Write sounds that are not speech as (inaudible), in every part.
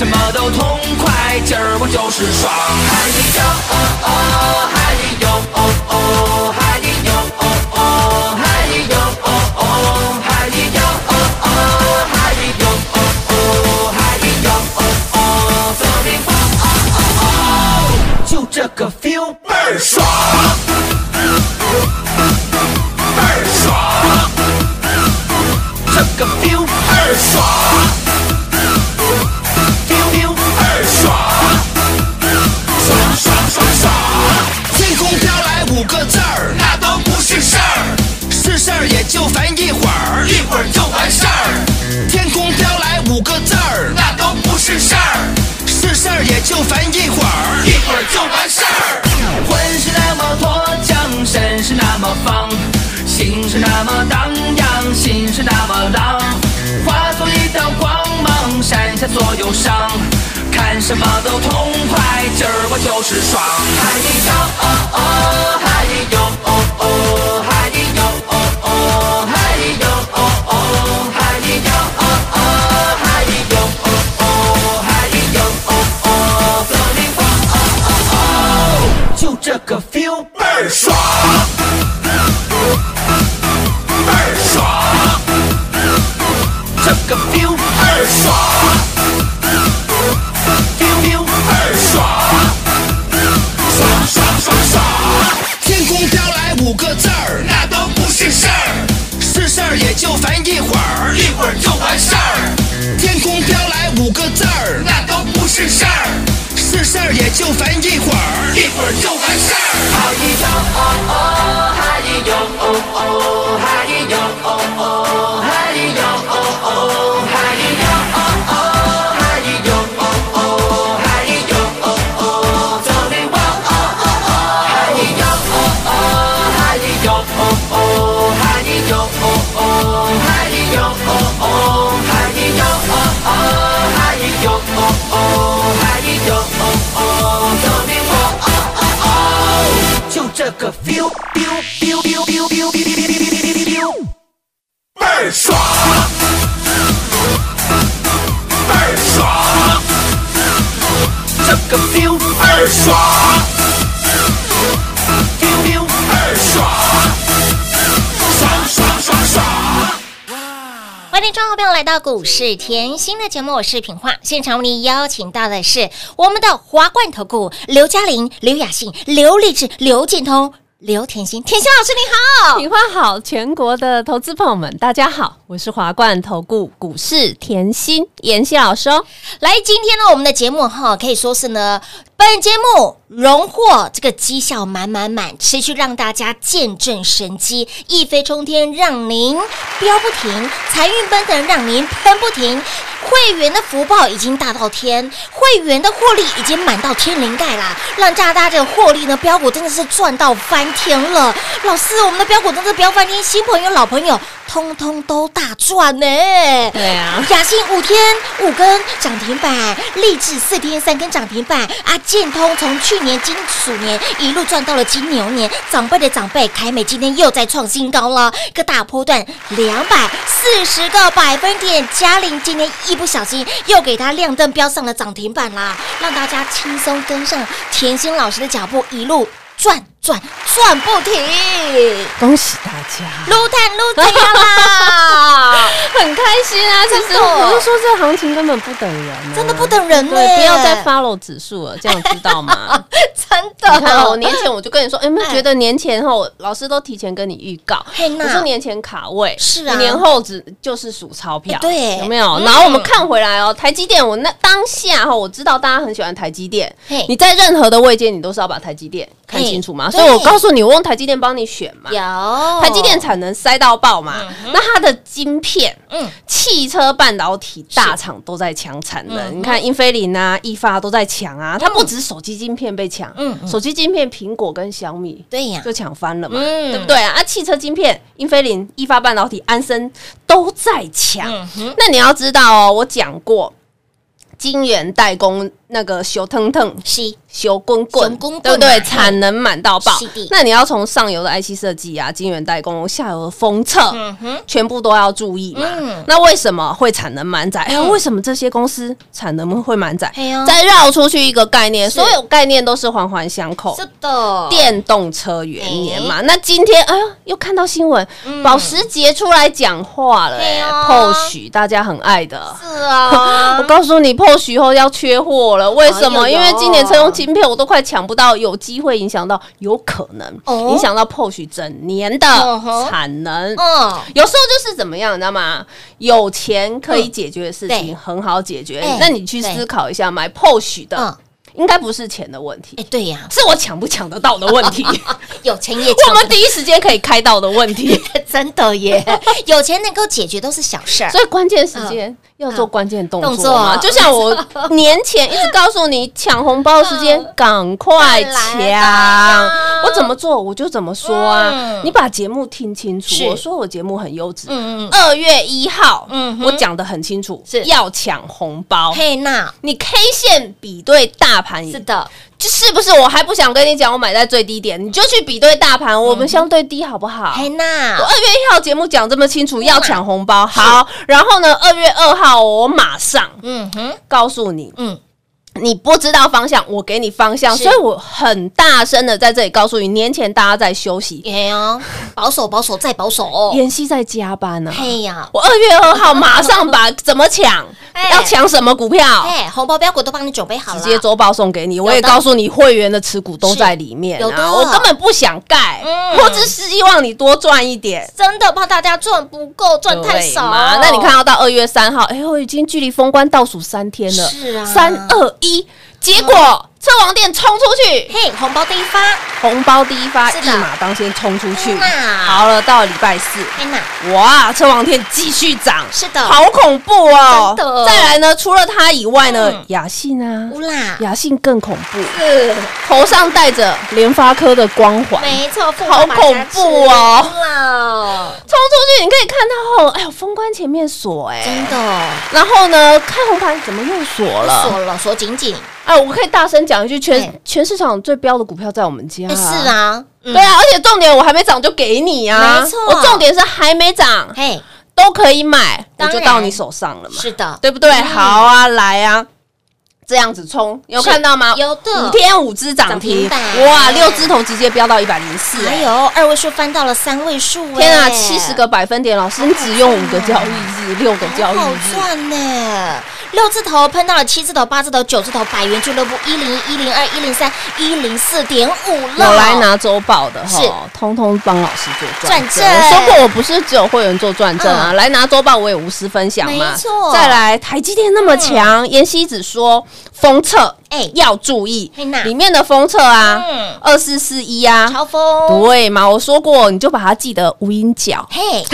什么都痛快，今儿我就是爽！嗨哟哦哦，嗨哟就烦一会儿，一会儿就完事儿。魂是那么脱缰，身是那么放，心是那么荡漾，心是那么浪，化作一道光芒，闪下所有伤。看什么都痛快，今儿我就是爽！嗨哟哦哦，嗨哟哦哦，嗨哟哦哦，嗨哟哦哦，嗨哟爽。feel feel 倍儿爽，爽爽爽爽！天空飘来五个字儿，那都不是事儿，是事儿也就烦一会儿，一会儿就完事儿。天空飘来五个字儿，那都不是事儿，是事儿也就烦一会儿，一会儿就完事儿。嗨哟哦哦，哈咿呦哦哦，哈咿呦哦哦，这个 feel feel feel feel feel feel feel feel 倍儿爽，倍儿爽，这个 feel 倍儿爽欢迎众朋友来到股市甜心的节目，我是品化。现场为您邀请到的是我们的华冠投顾刘嘉玲、刘雅信、刘立志、刘建通、刘甜心，甜心老师你好。品花好，全国的投资朋友们，大家好，我是华冠投顾股市甜心妍希老师哦。来，今天呢，我们的节目哈可以说是呢，本节目荣获这个绩效满满满，持续让大家见证神机，一飞冲天，让您飙不停，财运奔腾，让您喷不停。会员的福报已经大到天，会员的获利已经满到天灵盖啦，让大家的获利呢，标股真的是赚到翻天了。老师，我们的标股真的飙翻天，新朋友、老朋友，通通都大赚呢。对啊，雅兴五天五根涨停板，励志四天三根涨停板啊！建通从去年金鼠年一路赚到了金牛年，长辈的长辈凯美今天又在创新高了，一个大波段两百四十个百分点，嘉玲今天一不小心又给它亮灯标上了涨停板啦，让大家轻松跟上甜心老师的脚步，一路。赚赚赚不停，恭喜大家，撸碳撸这样啦，很开心啊！其实。我是说这行情根本不等人啊，真的不等人呢。对，不要再 follow 指数了，这样知道吗？(laughs) 真的。你看我，年前我就跟你说，哎有没有觉得年前后老师都提前跟你预告？我说年前卡位，是啊。年后只就是数钞票哎，对。有没有？嗯。然后我们看回来哦，台积电，我那当下哈，我知道大家很喜欢台积电。嘿，你在任何的位阶，你都是要把台积电看清楚嘛。嘿所以我告诉你，我用台积电帮你选嘛。有。台积电产能塞到爆嘛，那它的晶片，嗯。汽车半导体大厂都在抢产能，嗯你看英飞凌啊、易发都在抢啊，它不止手机晶片被抢，嗯嗯。手机晶片苹果跟小米对呀，就抢翻了嘛，嗯。对不对啊？啊，汽车晶片英飞凌、易发半导体、安森都在抢，嗯，那你要知道哦，我讲过。晶圆代工那个修腾腾是。修滚滚熊滚滚，对不对？产能满到爆。那你要从上游的 IC 设计啊、晶圆代工、下游的封测，嗯哼，全部都要注意嘛。嗯。那为什么会产能满载？哎、嗯为什么这些公司产能会满载？再绕出去一个概念，所有概念都是环环相扣。是的，电动车元年嘛，那今天哎呦，又看到新闻，保时捷出来讲话了、哎对啊，POS 大家很爱的。是啊。(laughs) 我，告诉你破许后要缺货了，为什么？哎因为今年车用晶片我都快抢不到，有机会影响到，有可能哦。影响到 POS 整年的产能。嗯，有时候就是怎么样，你知道吗？有钱可以解决的事对。情很好解决。哎，那你去思考一下，买 POS 的嗯应该不是钱的问题。哎，，对呀，是我抢不抢得到的问题。(laughs) 有钱也 (laughs) 我们第一时间可以开到的问题，(laughs) 真的耶，有钱能够解决都是小事儿。所以关键时间要做关键动动作。就像我年前一直告诉你，抢红包时间赶快抢，我怎么做我就怎么说啊。嗯。你把节目听清楚，我说我节目很优质。嗯嗯，二月一号嗯，我讲的很清楚，是。要抢红包。嘿娜，你 K 线比对大盘，是的，就是不是？我还不想跟你讲，我买在最低点，你就去比对大盘，我们相对低好不好？嘿我，二月一号节目讲这么清楚，要抢红包，好，然后呢，二月二号我马上嗯哼，告诉你，嗯，你不知道方向，我给你方向，所以我很大声的在这里告诉你，年前大家在休息，哎呀，保守保守再保守。哦。妍希在加班呢、嘿呀，我二月二号马上把怎么抢，哎。要抢什么股票，哎，红包标股都帮你准备好了，直接周报送给你。我也告诉你，会员的持股都在里面有的。啊，我根本不想盖，嗯。我只是希望你多赚一点。真的怕大家赚不够，赚太少。嘛？那你看到到二月三号，哎呦，已经距离封关倒数三天了，是啊。三二一，一结果车王店冲出去，嘿，红包第一发，红包第一发，一马当先冲出去。那好了，到了礼拜四，嘿娜，哇，车王店继续涨，是的。好恐怖哦。真的。再来呢，除了它以外呢嗯，雅信啊，乌啦，雅信更恐怖，是。头上戴着联发科的光环，没错，好恐怖哦。啦，冲出去，你可以看到，哎呦，封关前面锁哎、真的。然后呢，开红盘怎么又锁了？锁了，锁紧紧，哎，我可以大声讲一句，全全市场最标的股票在我们家、哎是，啊，嗯。对，啊，而且重点我还没涨就给你啊，没错。我重点是还没涨嘿，都可以买，我就到你手上了嘛，是的，对不对？嗯。好啊，来啊，这样子冲，有看到吗？有的。五天五只涨停，停板。哇，六只头直接飙到一百零四，还有二位数翻到了三位数，天啊，哎七十个百分点，老师你只用五个交易日，六个交易日。好日。赚呢！六字头喷到了七字头、八字头、九字头，百元俱乐部一零一零二一零三一零四点五了。我来拿周报的是哈，通通帮老师做转正。转正我说过，我不是只有会员做转正啊，嗯来拿周报我也无私分享嘛。没错再来，台积电那么强，妍希只说封测，哎要注意里面的封测啊嗯，二四四一啊。超风，对嘛？我说过，你就把它记得无影脚，嘿，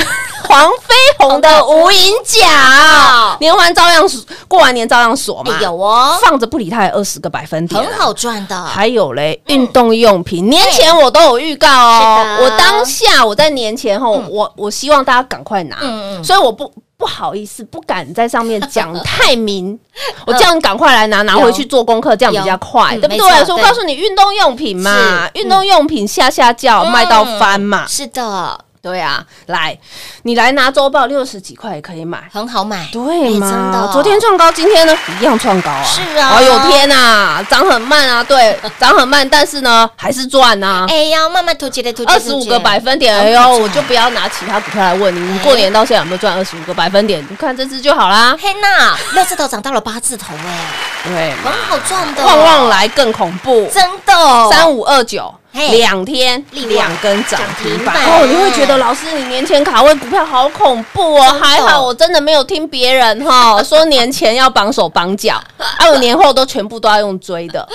黄飞鸿的无影脚哦，年完照样锁，过完年照样锁嘛哎。有哦，放着不理它有二十个百分点啊，很好赚的，还有嘞，运动用品，年前我都有预告哦我当下我在年前后，我我希望大家赶快拿所以我不不好意思，不敢在上面讲太明。(laughs) 我叫你赶快来拿，拿回去做功课，这样比较快，对不对？嗯没错对所以我告诉你，运动用品嘛，运动用品下下叫嗯。卖到翻嘛，是的，对啊，来，你来拿周报，六十几块也可以买。很好买，对哎真嘛？的，昨天创高，今天呢一样创高啊！是啊哎呦天呐，涨很慢啊，对，(laughs) 涨很慢，但是呢还是赚呐。哎呀，慢慢突起的投机，二十五个百分点，哎呦，我就不要拿其他股票来问你，你过年到现在有没有赚二十五个百分点？你看这只就好啦。嘿娜，六字头涨到了八字头，哎，对很，好赚的，旺旺来更恐怖，真的哦三五二九。嘿。两天两根涨停板。哦，你会觉得老师你年前卡位股票好恐怖哦，还好我真的没有听别人哈 (laughs) 说年前要绑手绑脚，(laughs) 啊我年后都全部都要用追的，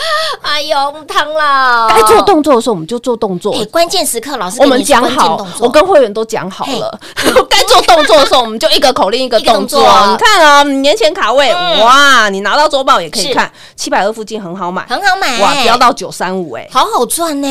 哎呦，不汤了，该做动作的时候我们就做动作。哎，，关键时刻老师我们讲好我跟会员都讲好了，(laughs) 该做动作的时候，我们就一个口令一个动作。你看啊，你年前卡位，嗯。哇，你拿到周报也可以看，七百二附近很好买，很好买，哇，飙到九三五，哎，好好赚呢，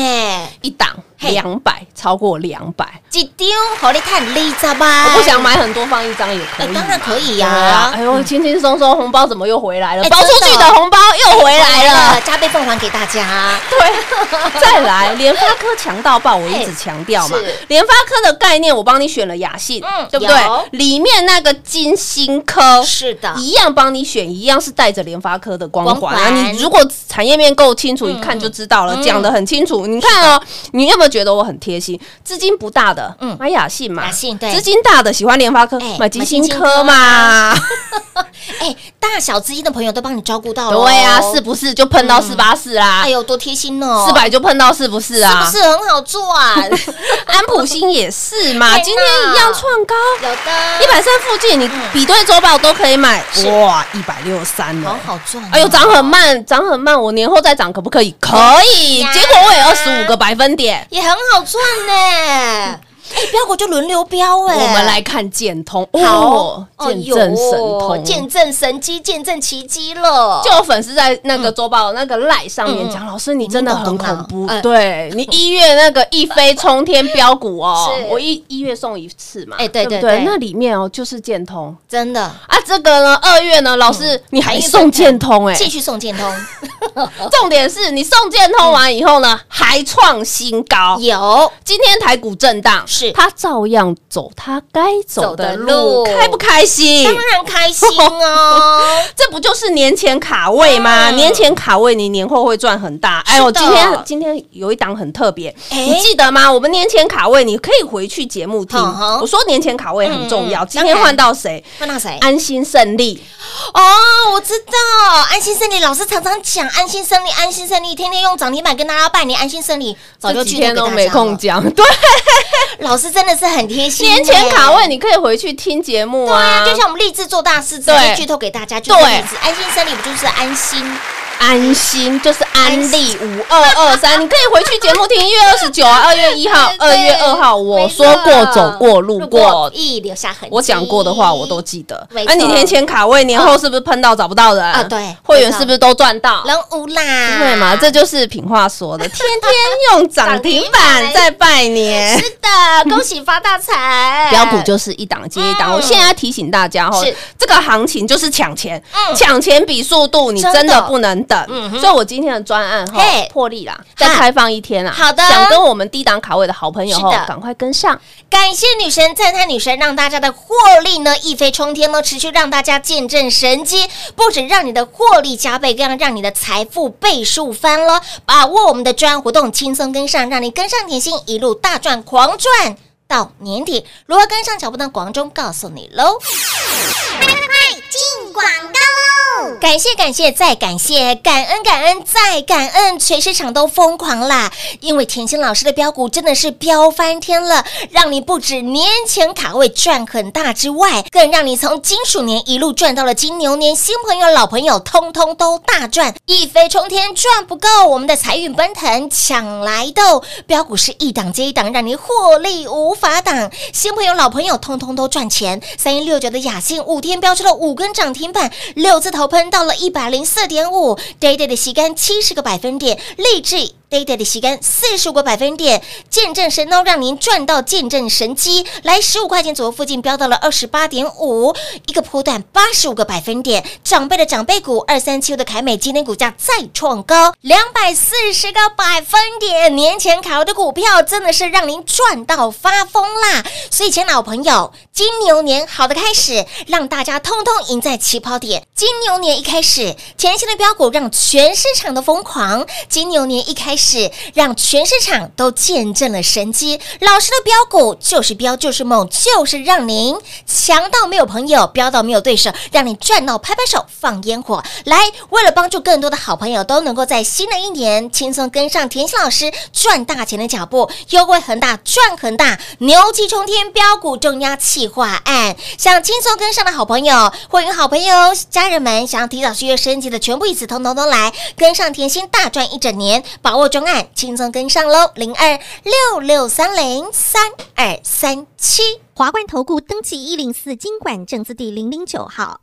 一档两百，超过两百。一张好你看你咋吧？我不想买很多，放一张也可以。当然可以呀哎呦，轻轻松松，红包怎么又回来了？哎包出去的的。红包又回来了。加倍奉还给大家。对，再来，联发科强到爆，我一直强调嘛是。联发科的概念，我帮你选了雅信，嗯对不对？里面那个金星科是的一样帮你选，一样是带着联发科的光光环啊。你如果产业面够清楚，一看就知道了，嗯讲的很清楚。你看哦，你有没有觉得我很贴心？资金不大的，嗯买雅信嘛，雅信对资金大的喜欢联发科哎，买金星科科嘛。(laughs) 哎，大小资金的朋友都帮你照顾到了，对呀，是不是就碰到四八四啦哎？呦，多贴心哦，四百就碰到是不是啊？是不是很好赚？(laughs) 安普星也是嘛，今天一样创高。有的一百三附近，你比对周报都可以买，哇，一百六十三好了。好赚哦。哎呦，涨很慢，涨很慢，我年后再涨可不可以？可以，呀结果我也二十五个百分点。也很好赚呢。哎，标股就轮流标哎。我们来看建通，好哦，见证神通，见证神机，见证奇迹了。就有粉丝在那个周报、那个赖上面讲，嗯。老师你真的很恐怖，对你一月那个一飞冲天标股哦，(laughs) 我一一月送一次嘛，哎对不对对？那里面哦就是建通。真的，啊，这个呢二月呢，老师你还还送建通哎，继续送建通，(laughs) 重点是你送建通完以后呢，还创新高。有。今天台股震荡，是它照样走他该走的路路，开不开心？当然开心哦。(laughs) 这不就是年前卡位吗？嗯年前卡位，你年后会赚很大。哎呦，今天今天有一档很特别，哎你记得吗？我们年前卡位，你可以回去节目听。我说年前卡位很重要。今天换到谁？换到谁？安心胜利，哦，我知道，安心胜利老师常常讲安心胜利，安心胜利，天天用涨停板跟大家拜年，安心胜利早就这几剧透给大家天都没空。讲。对，老师真的是很贴心耶，年前卡位你可以回去听节目啊对啊，啊。就像我们立志做大事，直接剧透给大家，就是安心生理不就是安心？安心就是安利五二二三，你可以回去节目听。一月二十九啊，二月一号、二月二号，我说过走过路过，我讲过的话我都记得。那你年前卡位，年后是不是碰到找不到人啊对会员是不是都赚到？人无啦，对嘛？这就是品话说的，天天用涨停板在拜年。是的，恭喜发大财！标股就是一档接一档。我现在要提醒大家哈，这个行情就是抢钱，抢钱比速度，你真的不能等嗯哼。所以我今天的专案哈嘿破例啦，再开放一天啦。好的想跟我们低档卡位的好朋友是的，哈赶快跟上。感谢女神，赞叹女神，让大家的获利呢一飞冲天呢，持续让大家见证神机，不止让你的获利加倍，更要让你的财富倍数翻了。把握我们的专案活动，轻松跟上，让你跟上甜心，一路大赚狂赚到年底。如何跟上脚步呢？广中告诉你喽。感谢感谢再感谢，感恩感恩再感恩，全市场都疯狂啦！因为甜心老师的标股真的是飙翻天了，让你不止年前卡位赚很大之外，更让你从金鼠年一路赚到了金牛年，新朋友老朋友通通都大赚，一飞冲天赚不够，我们的财运奔腾抢来的标股是一档接一档，让你获利无法挡，新朋友老朋友通通都赚钱。三一六九的雅信五天飙出了五根涨停板，六字头喷到了一百零四点五，day day 的吸干七十个百分点，励志。Day 的时间四十五个百分点，见证神刀，让您赚到见证神机，来十五块钱左右附近飙到了二十八点五，一个波段八十五个百分点，长辈的长辈股二三七的凯美今天股价再创高两百四十个百分点，年前考的股票真的是让您赚到发疯啦！所以，亲老朋友，金牛年好的开始，让大家通通赢在起跑点。金牛年一开始，前期的标股让全市场的疯狂。金牛年一开始，是让全市场都见证了神机。老师的标股就是标，就是梦，就是让您强到没有朋友，飙到没有对手，让你赚到拍拍手放烟火。来，为了帮助更多的好朋友都能够在新的一年轻松跟上甜心老师赚大钱的脚步，优惠很大赚很大，牛气冲天，标股重压企划案，想轻松跟上的好朋友、欢迎好朋友、家人们，想要提早续约升级的，全部一起通通都来跟上甜心大赚一整年，把握专案，轻松跟上喽！零二六六三零三二三七。华冠投顾登记一零四经管证字第零零九号。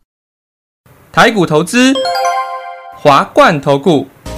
台股投资，华冠投顾。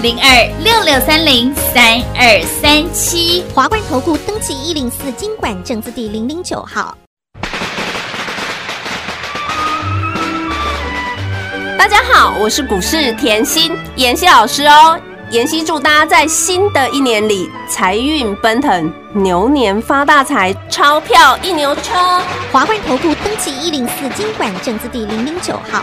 零二六六三零三二三七。华冠投顾登记一零四经管证字第零零九号。大家好，我是股市甜心妍希老师哦。妍希祝大家在新的一年里财运奔腾，牛年发大财，钞票一牛车。华冠投顾登记一零四经管证字第零零九号。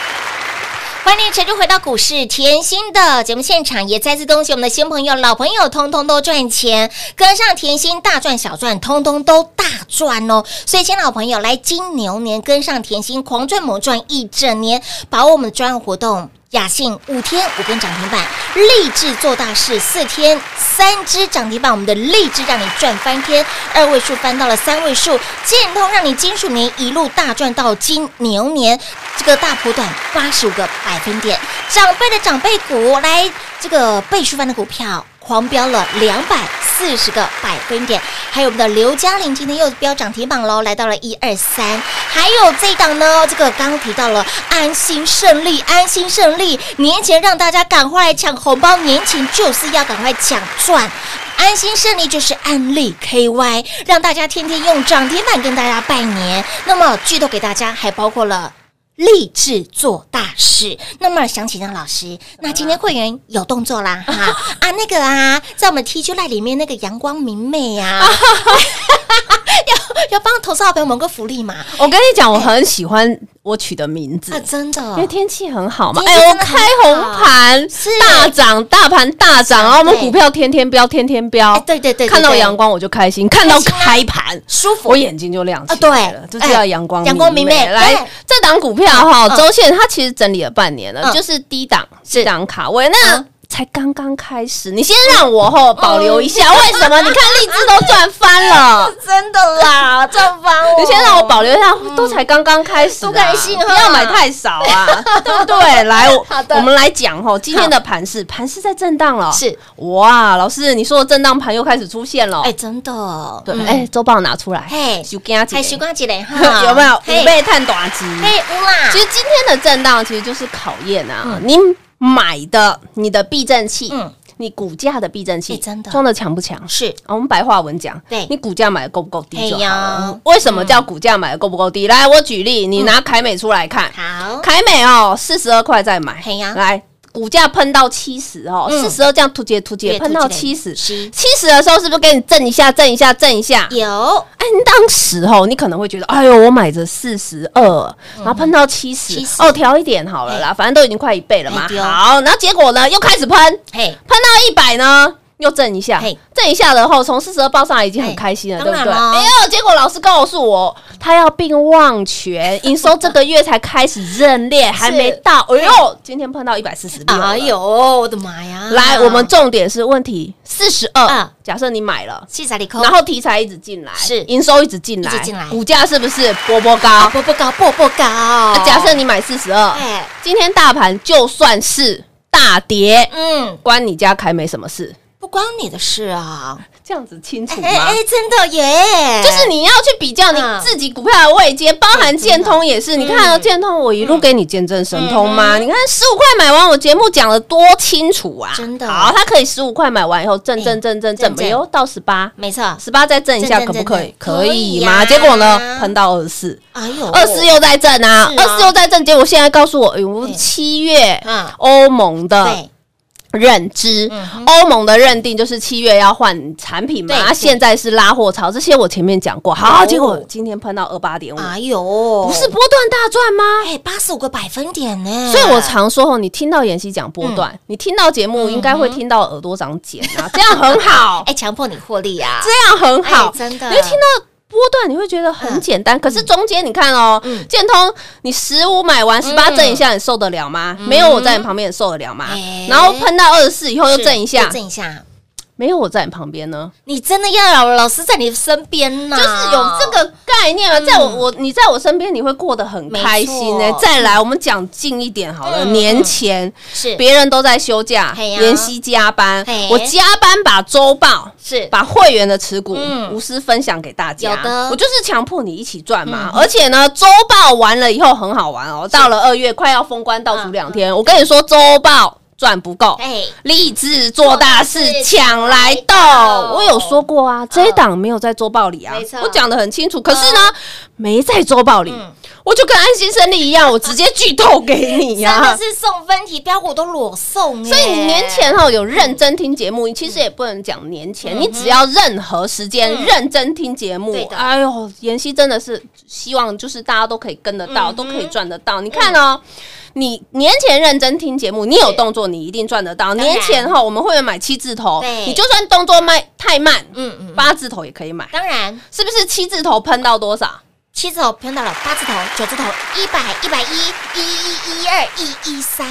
欢迎陈叔回到股市甜心的节目现场，也再次恭喜我们的新朋友、老朋友，通通都赚钱，跟上甜心大赚小赚，通通都大赚哦！所以，新老朋友，来金牛年跟上甜心，狂赚猛赚一整年，把握我们的专案活动。雅信五天五根涨停板，励志做大事四天三只涨停板，我们的励志让你赚翻天，二位数翻到了三位数，建通让你金属年一路大赚到金牛年，这个大波段八十五个百分点，长辈的长辈股来这个倍数翻的股票。狂飙了两百四十个百分点，还有我们的刘嘉玲今天又飙涨停板喽，来到了一二三。还有这一档呢，这个刚刚提到了安心胜利，安心胜利，年前让大家赶快来抢红包，年前就是要赶快抢赚。安心胜利就是安利 KY，让大家天天用涨停板跟大家拜年。那么剧透给大家，还包括了。立志做大事。那么想请张老师，那今天会员有动作啦哈 (laughs) 啊，那个啊，在我们 T 恤赖里面那个阳光明媚呀、(laughs) (laughs) (laughs) 要要帮投资好朋友们个福利嘛？我跟你讲，我很喜欢我取的名字。啊，，真的。因为天气很好嘛。天哎，我开红盘是。大涨，大盘大涨，然后我们股票天天飙，天天飙。哎。对对对对看到对。阳光我就开心，看到开盘舒服。我眼睛就亮起啊对。来了，就是要阳光哎阳光明媚来对，这档股票哈，嗯。周线它其实整理了半年了，嗯。就是低档低档卡位。那嗯。才刚刚开始，你先让我吼保留一下，为什么？你看荔枝都赚翻了，(laughs) 真的啦，赚翻我！你先让我保留一下，都才刚刚开始啊，不开心哈不要买太少啊，(laughs) 对不对？(laughs) 来，我们来讲吼，今天的盘势，盘势在震荡了，是。哇，老师，你说的震荡盘又开始出现了，哎，真的，对，嗯。哎，周报拿出来，嘿。就给他还习惯起来哈，有没有？嘿。五倍探短期？嘿，乌啦，其实今天的震荡其实就是考验啊，嗯。你买的你的避震器，嗯。你股价的避震器哎真的。装的强不强？是。啊我们白话文讲，对。你股价买的够不够低就好了。为什么叫股价买的够不够低？来，我举例，你拿凯美出来看，好，凯美哦，四十二块再买，来。股价喷到七十哦，嗯。四十二这样突解突跌对喷到七十，七十的时候是不是给你震一下震一下？震一下？有。哎，当时哦，你可能会觉得，哎呦，我买着四十二，然后喷到七十，70哦，调一点好了啦，反正都已经快一倍了嘛。好，然后结果呢，又开始喷，嘿，喷到一百呢，又震一下嘿，震一下然后从四十二报上来已经很嘿开心了，当对不对？然咯哎呦，结果老师告诉我，他要并旺全，(laughs) 营收这个月才开始认列，还没到，哎呦，今天碰到一百四十六，哎呦，我的妈呀！来，我们重点是问题四十二嗯，假设你买了。然后题材一直进来，是营收一直进来，进来股价是不是波波高？啊波波高，波波高。啊假设你买四十二，哎，今天大盘就算是大跌，嗯，关你家凯美什么事？不关你的事啊。这样子清楚哎吗？哎，真的耶！就是你要去比较你嗯自己股票的位阶，包含建通也是。你看建通我一路给你见证神通吗？你看十五块买完，我节目讲的多清楚啊！真的好，它可以十五块买完以后震哎震震震震，震震没有到十八，没错。十八再震一下可不可以可以吗？结果呢，喷到二十四。哎呦，二四又在震啊，二四又在震，结果现在告诉我，哎呦，七月嗯欧盟的对，认知。欧盟的认定就是七月要换产品嘛，现在是拉货潮，这些我前面讲过。好，哦。结果今天喷到二八点五，哎呦，不是波段大赚吗？哎，八十五个百分点呢。所以我常说哦，你听到妍希讲波段，你听到节目应该会听到耳朵长茧啊，这样很好，(laughs) 哎，强迫你获利啊，这样很好。哎，真的。你会听到。波段你会觉得很简单，可是中间你看哦，嗯建通你十五买完十八震一下，你受得了吗？没有我在你旁边，你受得了吗哎？然后喷到二十四以后又是震一下又，震一下。没有我在你旁边呢，你真的要有老师在你身边呐，就是有这个概念啊，在我我你在我身边，你会过得很开心呢。再来，我们讲近一点好了，嗯年前是。别人都在休假，嘿呀。妍希加班，我加班把周报是。把会员的持股嗯。无私分享给大家。有的。我就是强迫你一起赚嘛。嗯。而且呢，周报完了以后很好玩哦。到了二月快要封关倒数两天，我跟你说，周报赚不够。哎，立志做大事，抢来斗。我有说过啊，这一档没有在周报里啊，我讲的很清楚。可是呢，没在周报里嗯，我就跟安心胜利一样，我直接剧透给你真呀的。是送分题标股都裸送哎，所以你年前哈有认真听节目，你其实也不能讲年前，你只要任何时间嗯认真听节目。哎呦，妍希真的是希望就是大家都可以跟得到，嗯都可以赚得到。你看哦。你年前认真听节目，你有动作，你一定赚得到。年前哈，我们会员买七字头，你就算动作卖太慢，嗯嗯，八字头也可以买，当然是不是？七字头喷到多少？七字头偏到了八字头、九字头、一百、一百一、一一一二、一一三，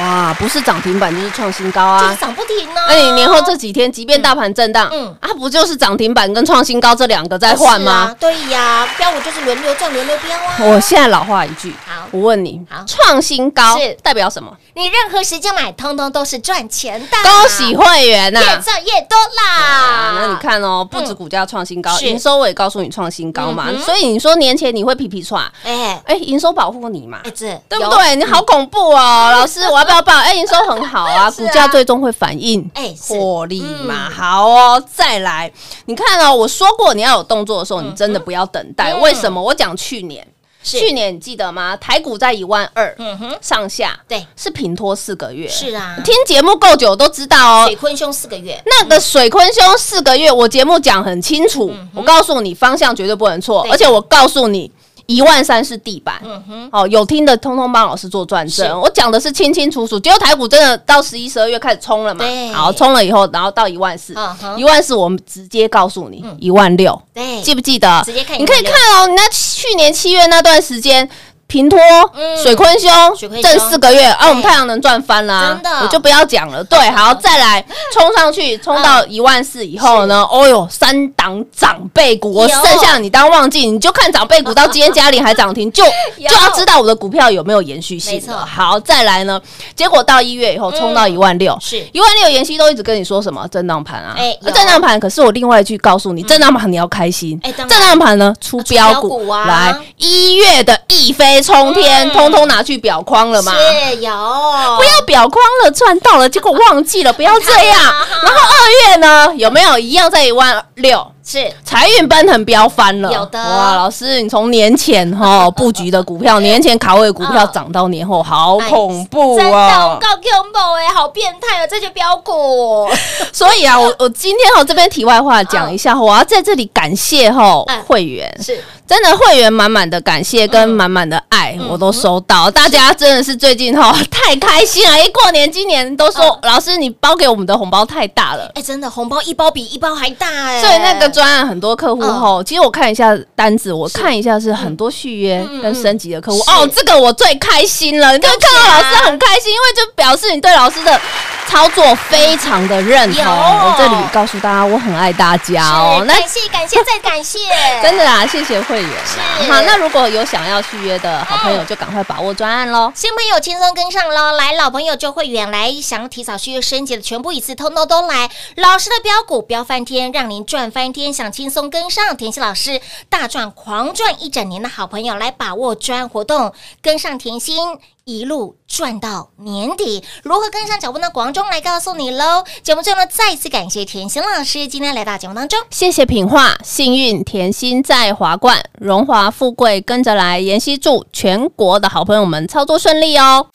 哇，不是涨停板就是创新高啊！就是涨不停呢。那你年后这几天，即便大盘震荡，嗯嗯啊，不就是涨停板跟创新高这两个在换吗？对呀，标股就是轮流赚、轮流标啊。我现在老话一句，好我问你好，创新高是代表什么？你任何时间买，通通都是赚钱的。恭喜会员呐！越赚越多啦啊，！那你看哦，不止股价创新高，是营收我也告诉你创新高嘛嗯，所以你说年前你会皮皮喘，哎。哎，营收保护你嘛。哎，，这有对不对？你好恐怖哦，老师，我要不要报？哎，营收很好 (laughs) 啊，股价最终会反映哎是。获利嘛。嗯。好哦，再来，你看哦，我说过你要有动作的时候，你真的不要等待。嗯。为什么？我讲去年，是去年你记得吗？台股在一万二嗯哼，上下，对，是平拖四个月。是啊，听节目够久都知道哦水。坤兄四个月，那个水坤兄四个月，我节目讲很清楚，我告诉你方向绝对不能错，而且我告诉你。一万三是地板，嗯哼，哦，有听的通通帮老师做转是。正，我讲的是清清楚楚。结果台股真的到十一、十二月开始冲了嘛。对，好，冲了以后，然后到一万四。一万四我们直接告诉你一万六，对，记不记得？直接看你可以看哦，你那去年七月那段时间。平拖嗯。水坤兄挣四个月，啊，我们太阳能赚翻啦，真的。我就不要讲了。对，(laughs) 好，再来冲上去，冲到一万四以后呢，哦哟，三档长辈股，我剩下你当忘记，你就看长辈股到今天嘉里还涨停，就 (laughs) 就要知道我的股票有没有延续性没错。了。好，再来呢，结果到一月以后冲到一万六，是。一万六，妍希都一直跟你说什么？震荡盘啊？哎有震荡盘。可是我另外一句告诉你，震荡盘你要开心。哎震荡盘呢出标股啊。来一月的易飞飞冲天，通通拿去表框了嘛。是有，不要表框了，赚到了，结果忘记了，不要 (laughs) 这样。然后二月呢，有没有一样在一万六？是财运奔腾飙翻了，有的哇！老师，你从年前哈 (laughs) 布局的股票，(laughs) 年前卡位股票嗯涨到年后，好恐怖真的，我啊！告 combo 哎，好变态哦，这些标股。所以啊，我我今天哈这边题外话讲一下，我要在这里感谢哈嗯会员，是真的会员满满的感谢跟满满的爱，我都收到。大家真的是最近哈 (laughs) 太开心了，一过年今年都说老师你包给我们的红包太大了。哎，真的红包一包比一包还大哎，所以那个专案很多客户哈，其实我看一下单子，我看一下是很多续约跟升级的客户。哦，这个我最开心了。你看看到老师很开心，因为就表示你对老师的操作非常的认同。有我这里告诉大家，我很爱大家哦。那感谢感谢再感谢，(laughs) 真的啊，谢谢会员。是好，那如果有想要续约的好朋友，就赶快把握专案喽。新朋友轻松跟上喽！来，老朋友就会员来，想要提早续约升级的，全部一次通通都来。老师的标股标翻天，让您赚翻天，想轻松跟上田心老师大赚狂赚一整年的好朋友，来把握专案活动，跟上甜心。一路赚到年底，如何跟上脚步呢？广中来告诉你喽。节目最后呢，再次感谢甜心老师今天来到节目当中。谢谢品画，幸运甜心在华冠，荣华富贵跟着来。妍希祝全国的好朋友们操作顺利哦。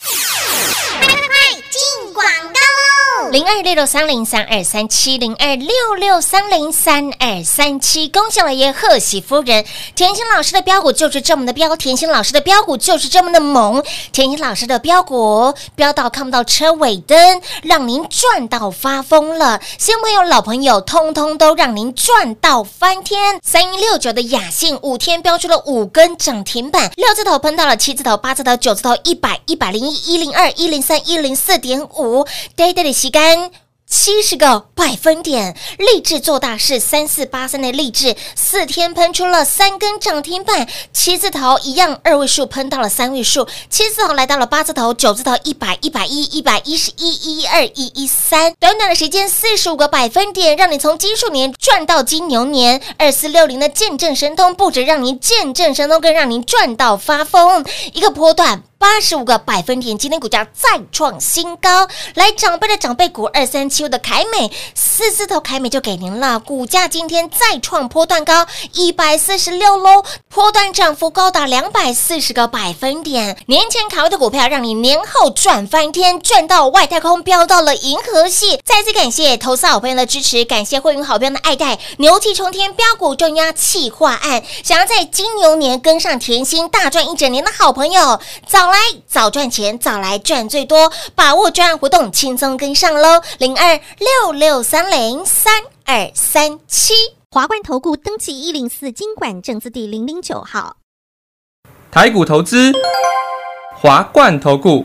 零二六六三零三二三七零二六六三零三二三七，恭喜老爷，贺喜夫人！甜心老师的标股就是这么的标，甜心老师的标股就是这么的猛，甜心老师的标股标到看不到车尾灯，让您赚到发疯了。新朋友、老朋友，通通都让您赚到翻天。三一六九的雅信五天标出了五根涨停板，六字头喷到了七字头、八字头、九字头、一百、一百零一、一零二、一零三、一零四点五，day day 的吸干。七十个百分点，励志做大事，三四八三的励志四天喷出了三根涨停板，七字头一样二位数喷到了三位数，七字头来到了八字头，九字头一百、一百一、一百一十一、一二、一一三，短短的时间四十五个百分点，让你从金鼠年赚到金牛年。二四六零的见证神通，不止让您见证神通，更让您赚到发疯，一个波段。八十五个百分点，今天股价再创新高。来，长辈的长辈股二三七五的凯美，四字头凯美就给您了，股价今天再创波段高一百四十六喽，波段涨幅高达两百四十个百分点。年前卡位的股票，让你年后赚翻天，赚到外太空，飙到了银河系。再次感谢投资好朋友的支持，感谢会员好朋友的爱戴，牛气冲天标股重压企划案，想要在金牛年跟上甜心大赚一整年的好朋友，早来早赚钱，早来赚最多，把握专案活动，轻松跟上喽！零二六六三零三二三七。华冠投顾登记一零四经管证字第零零九号。台股投资，华冠投顾。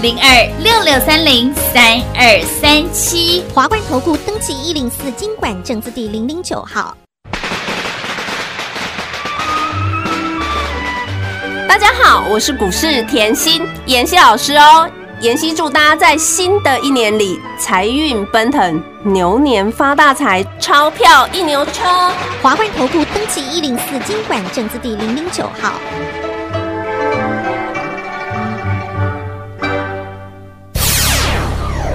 零二六六三零三二三七。华冠投顾登记一零四经管证字第零零九号。大家好，我是股市甜心妍希老师哦。妍希祝大家在新的一年里财运奔腾，牛年发大财，钞票一牛车。华冠投顾登记一零四经管证字第零零九号。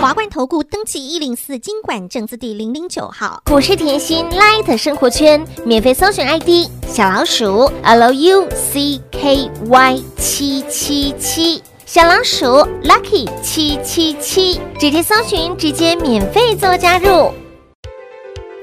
华冠投顾登记一零四经管证字第零零九号。股市甜心 Light 生活圈免费搜寻 ID 小老鼠 Lucky 七七七，小老鼠 Lucky 七七七，直接搜寻，直接免费做加入。